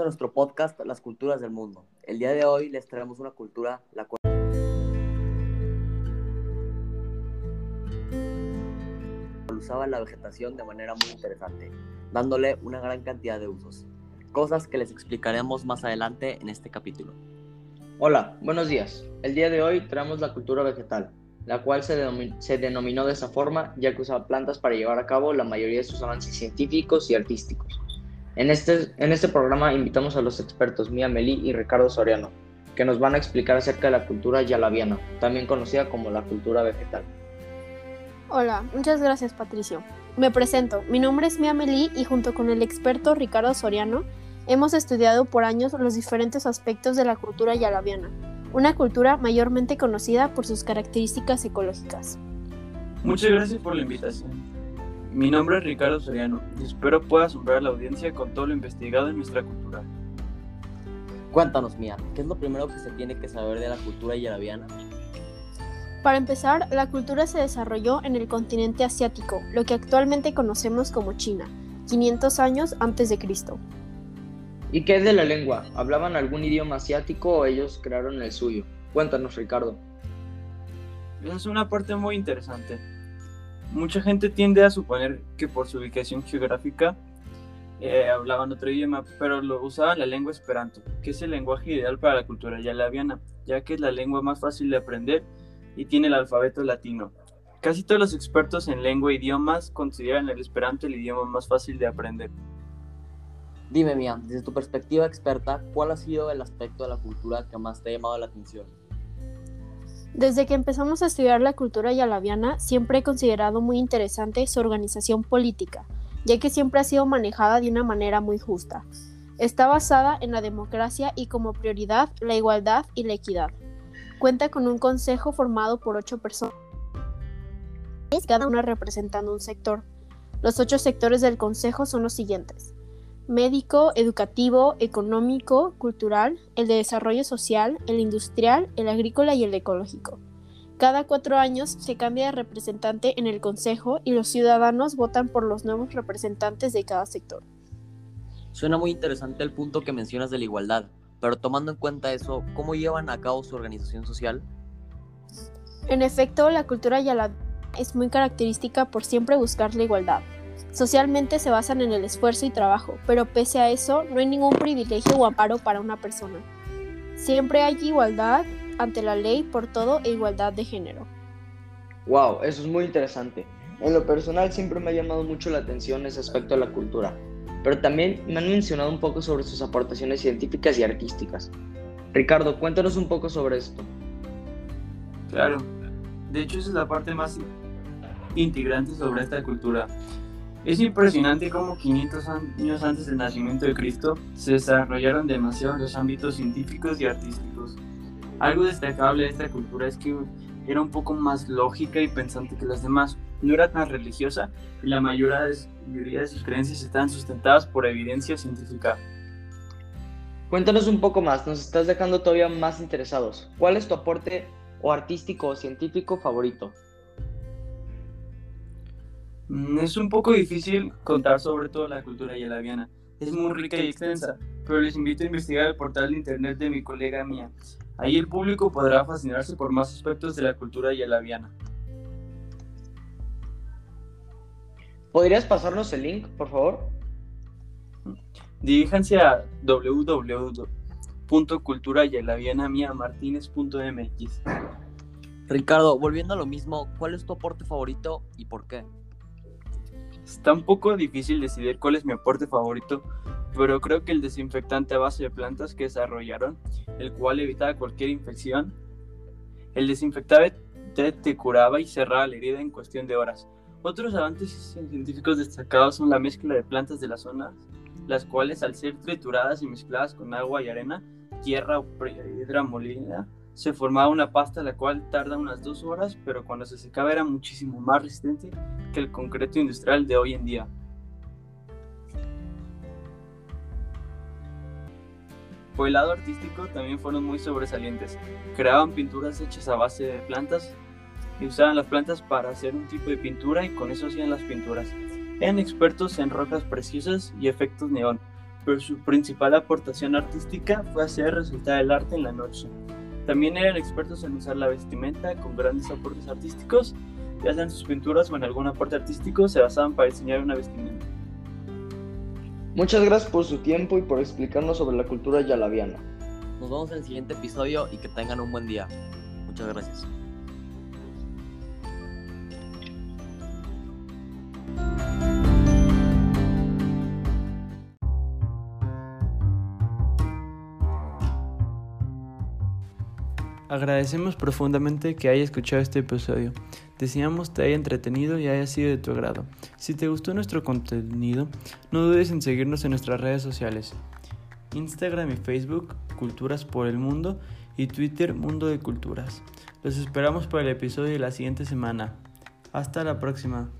a nuestro podcast Las Culturas del Mundo. El día de hoy les traemos una cultura la cual usaba la vegetación de manera muy interesante, dándole una gran cantidad de usos, cosas que les explicaremos más adelante en este capítulo. Hola, buenos días. El día de hoy traemos la cultura vegetal, la cual se, se denominó de esa forma ya que usaba plantas para llevar a cabo la mayoría de sus avances científicos y artísticos. En este, en este programa invitamos a los expertos Mía Melí y Ricardo Soriano, que nos van a explicar acerca de la cultura yalaviana, también conocida como la cultura vegetal. Hola, muchas gracias Patricio. Me presento, mi nombre es Mía Melí y junto con el experto Ricardo Soriano hemos estudiado por años los diferentes aspectos de la cultura yalaviana, una cultura mayormente conocida por sus características ecológicas. Muchas gracias por la invitación. Mi nombre es Ricardo Soriano y espero pueda asombrar a la audiencia con todo lo investigado en nuestra cultura. Cuéntanos, Mía, ¿qué es lo primero que se tiene que saber de la cultura yarabiana? Para empezar, la cultura se desarrolló en el continente asiático, lo que actualmente conocemos como China, 500 años antes de Cristo. ¿Y qué es de la lengua? ¿Hablaban algún idioma asiático o ellos crearon el suyo? Cuéntanos, Ricardo. Esa es una parte muy interesante. Mucha gente tiende a suponer que por su ubicación geográfica eh, hablaban otro idioma, pero lo usaban la lengua esperanto, que es el lenguaje ideal para la cultura yalaviana, ya que es la lengua más fácil de aprender y tiene el alfabeto latino. Casi todos los expertos en lengua e idiomas consideran el esperanto el idioma más fácil de aprender. Dime, Mía, desde tu perspectiva experta, ¿cuál ha sido el aspecto de la cultura que más te ha llamado la atención? Desde que empezamos a estudiar la cultura yalaviana, siempre he considerado muy interesante su organización política, ya que siempre ha sido manejada de una manera muy justa. Está basada en la democracia y como prioridad la igualdad y la equidad. Cuenta con un consejo formado por ocho personas, cada una representando un sector. Los ocho sectores del consejo son los siguientes médico, educativo, económico, cultural, el de desarrollo social, el industrial, el agrícola y el ecológico. Cada cuatro años se cambia de representante en el Consejo y los ciudadanos votan por los nuevos representantes de cada sector. Suena muy interesante el punto que mencionas de la igualdad, pero tomando en cuenta eso, ¿cómo llevan a cabo su organización social? En efecto, la cultura yala es muy característica por siempre buscar la igualdad. Socialmente se basan en el esfuerzo y trabajo, pero pese a eso no hay ningún privilegio o amparo para una persona. Siempre hay igualdad ante la ley por todo e igualdad de género. Wow, eso es muy interesante. En lo personal siempre me ha llamado mucho la atención ese aspecto de la cultura, pero también me han mencionado un poco sobre sus aportaciones científicas y artísticas. Ricardo, cuéntanos un poco sobre esto. Claro, de hecho esa es la parte más integrante sobre esta cultura. Es impresionante cómo 500 años antes del nacimiento de Cristo se desarrollaron demasiado los ámbitos científicos y artísticos. Algo destacable de esta cultura es que era un poco más lógica y pensante que las demás. No era tan religiosa y la mayoría de, sus creencias estaban sustentadas por evidencia científica. Cuéntanos un poco más, nos estás dejando todavía más interesados. ¿Cuál es tu aporte o artístico o científico favorito? Mm, es un poco difícil contar sobre toda la cultura yalaviana. Es muy rica y extensa, pero les invito a investigar el portal de internet de mi colega mía. Ahí el público podrá fascinarse por más aspectos de la cultura yalaviana. ¿Podrías pasarnos el link, por favor? Diríjanse a www.culturayalavianamiamartinez.mx. Ricardo, volviendo a lo mismo, ¿cuál es tu aporte favorito y por qué? Está un poco difícil decidir cuál es mi aporte favorito, pero creo que el desinfectante a base de plantas que desarrollaron, el cual evitaba cualquier infección. El desinfectante te curaba y cerraba la herida en cuestión de horas. Otros avances científicos destacados son la mezcla de plantas de la zona, las cuales al ser trituradas y mezcladas con agua y arena, tierra o piedra molida, se formaba una pasta la cual tarda unas dos horas, pero cuando se secaba era muchísimo más resistente que el concreto industrial de hoy en día. Por el lado artístico también fueron muy sobresalientes. Creaban pinturas hechas a base de plantas y usaban las plantas para hacer un tipo de pintura y con eso hacían las pinturas. Eran expertos en rocas preciosas y efectos neón, pero su principal aportación artística fue hacer resultar el arte en la noche. También eran expertos en usar la vestimenta con grandes aportes artísticos, ya sean sus pinturas o en algún aporte artístico se basaban para diseñar una vestimenta. Muchas gracias por su tiempo y por explicarnos sobre la cultura yalaviana. Nos vemos en el siguiente episodio y que tengan un buen día. Muchas gracias. Agradecemos profundamente que haya escuchado este episodio. Deseamos te haya entretenido y haya sido de tu agrado. Si te gustó nuestro contenido, no dudes en seguirnos en nuestras redes sociales. Instagram y Facebook, Culturas por el Mundo, y Twitter, Mundo de Culturas. Los esperamos para el episodio de la siguiente semana. Hasta la próxima.